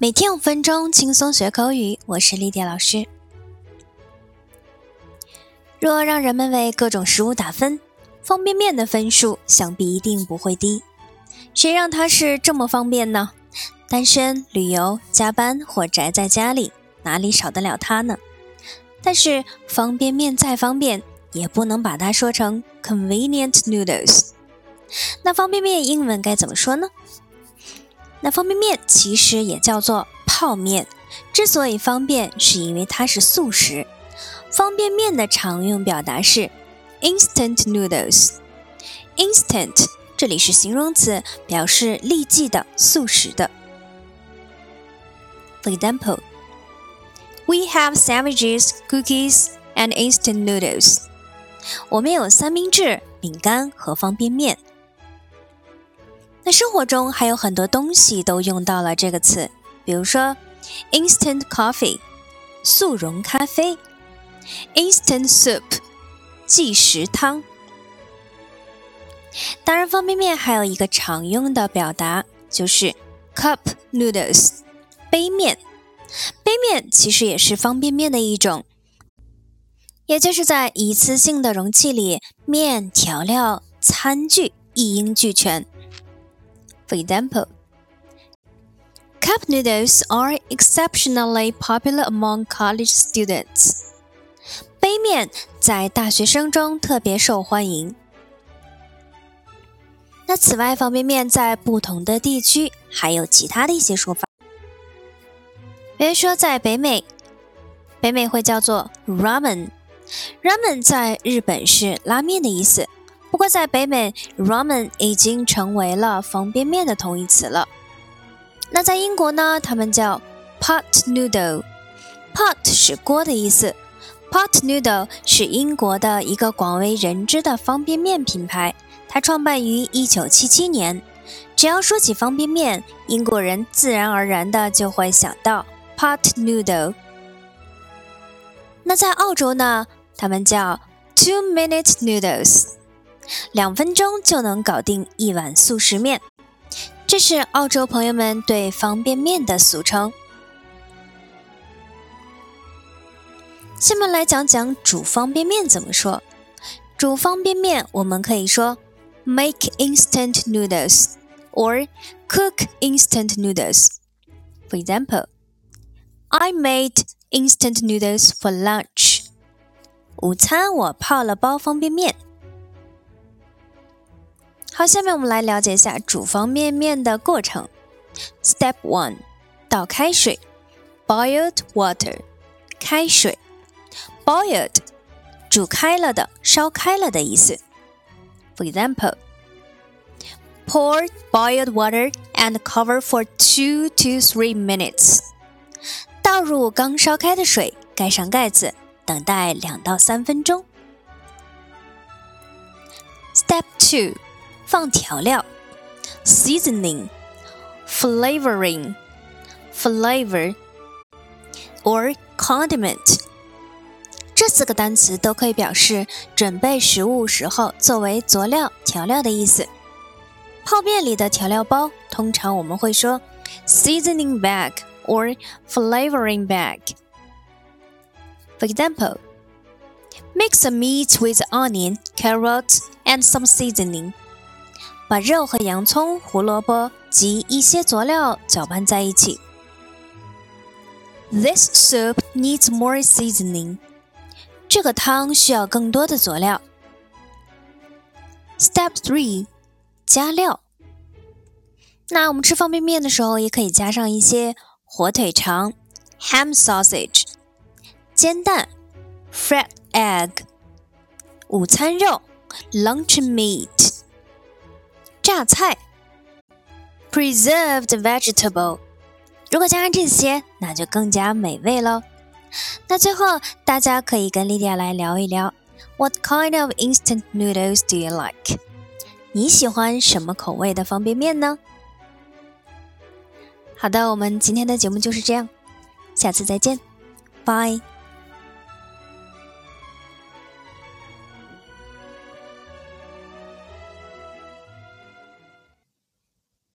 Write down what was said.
每天五分钟，轻松学口语。我是丽蝶老师。若让人们为各种食物打分，方便面的分数想必一定不会低。谁让它是这么方便呢？单身、旅游、加班或宅在家里，哪里少得了它呢？但是方便面再方便，也不能把它说成 convenient noodles。那方便面英文该怎么说呢？那方便面其实也叫做泡面，之所以方便，是因为它是速食。方便面的常用表达是 instant noodles。instant 这里是形容词，表示立即的、速食的。For example, we have sandwiches, cookies, and instant noodles。我们有三明治、饼干和方便面。那生活中还有很多东西都用到了这个词，比如说 instant coffee 速溶咖啡，instant soup 即食汤。当然，方便面还有一个常用的表达就是 cup noodles 杯面。杯面其实也是方便面的一种，也就是在一次性的容器里，面、调料、餐具一应俱全。For example, cup noodles are exceptionally popular among college students. 杯面在大学生中特别受欢迎。那此外，方便面在不同的地区还有其他的一些说法。比如说，在北美，北美会叫做 ramen。ramen 在日本是拉面的意思。不过，在北美，ramen 已经成为了方便面的同义词了。那在英国呢？他们叫 pot noodle。pot 是锅的意思，pot noodle 是英国的一个广为人知的方便面品牌。它创办于1977年。只要说起方便面，英国人自然而然的就会想到 pot noodle。那在澳洲呢？他们叫 two minute noodles。两分钟就能搞定一碗速食面，这是澳洲朋友们对方便面的俗称。下面来讲讲煮方便面怎么说。煮方便面，我们可以说 make instant noodles or cook instant noodles. For example, I made instant noodles for lunch. 午餐我泡了包方便面。好，下面我们来了解一下煮方便面的过程。Step one，倒开水，boiled water，开水，boiled，煮开了的，烧开了的意思。For example，pour boiled water and cover for two to three minutes。倒入刚烧开的水，盖上盖子，等待两到三分钟。Step two。 放调料，seasoning, flavoring, flavor or condiment，这四个单词都可以表示准备食物时候作为佐料、调料的意思。泡面里的调料包，通常我们会说 seasoning bag or flavoring bag。For example, mix the meat with onion, carrot, and some seasoning. 把肉和洋葱、胡萝卜及一些佐料搅拌在一起。This soup needs more seasoning。这个汤需要更多的佐料。Step three，加料。那我们吃方便面的时候，也可以加上一些火腿肠 （ham sausage）、煎蛋 （fried egg）、午餐肉 （lunch meat）。榨菜，preserved vegetable。如果加上这些，那就更加美味喽。那最后，大家可以跟莉迪亚来聊一聊，What kind of instant noodles do you like？你喜欢什么口味的方便面呢？好的，我们今天的节目就是这样，下次再见，，bye。